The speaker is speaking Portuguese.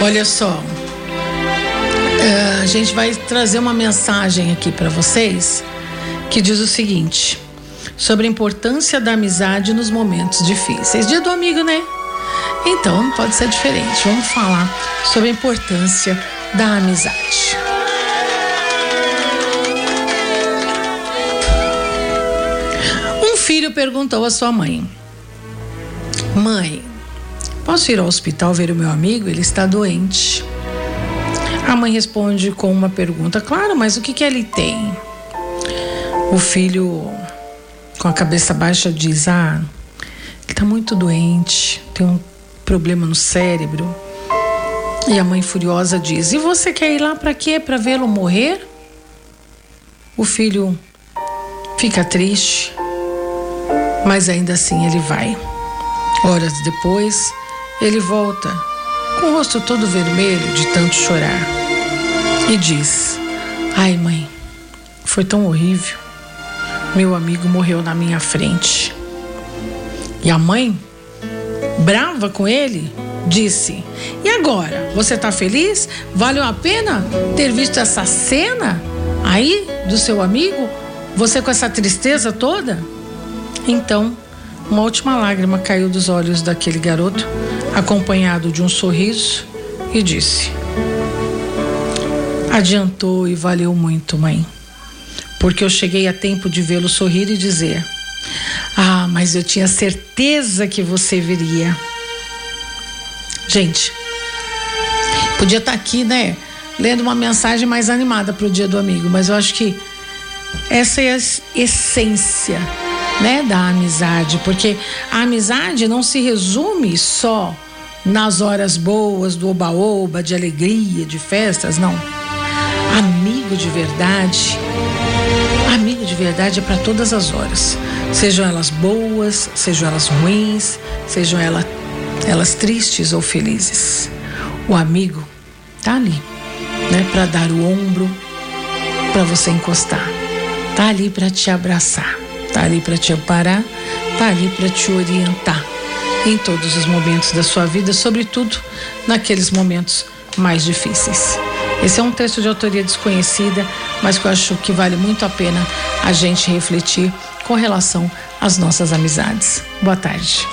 Olha só, é, a gente vai trazer uma mensagem aqui para vocês que diz o seguinte: sobre a importância da amizade nos momentos difíceis. Dia do amigo, né? Então não pode ser diferente. Vamos falar sobre a importância da amizade. Filho perguntou à sua mãe: Mãe, posso ir ao hospital ver o meu amigo? Ele está doente. A mãe responde com uma pergunta: Claro, mas o que, que ele tem? O filho, com a cabeça baixa, diz: Ah, ele está muito doente, tem um problema no cérebro. E a mãe furiosa diz: E você quer ir lá para quê? Para vê-lo morrer? O filho fica triste, mas ainda assim ele vai. Horas depois, ele volta, com o rosto todo vermelho de tanto chorar, e diz: Ai, mãe, foi tão horrível. Meu amigo morreu na minha frente. E a mãe, brava com ele, disse: E agora? Você está feliz? Valeu a pena ter visto essa cena aí do seu amigo? Você com essa tristeza toda? Então, uma última lágrima caiu dos olhos daquele garoto, acompanhado de um sorriso, e disse: Adiantou e valeu muito, mãe, porque eu cheguei a tempo de vê-lo sorrir e dizer: Ah, mas eu tinha certeza que você viria. Gente, podia estar aqui, né, lendo uma mensagem mais animada para o Dia do Amigo, mas eu acho que essa é a essência né, da amizade, porque a amizade não se resume só nas horas boas do oba-oba, de alegria, de festas, não. Amigo de verdade, amigo de verdade é para todas as horas, sejam elas boas, sejam elas ruins, sejam elas, elas tristes ou felizes. O amigo tá ali, né, para dar o ombro, para você encostar, tá ali para te abraçar Está ali para te amparar, está ali para te orientar em todos os momentos da sua vida, sobretudo naqueles momentos mais difíceis. Esse é um texto de autoria desconhecida, mas que eu acho que vale muito a pena a gente refletir com relação às nossas amizades. Boa tarde.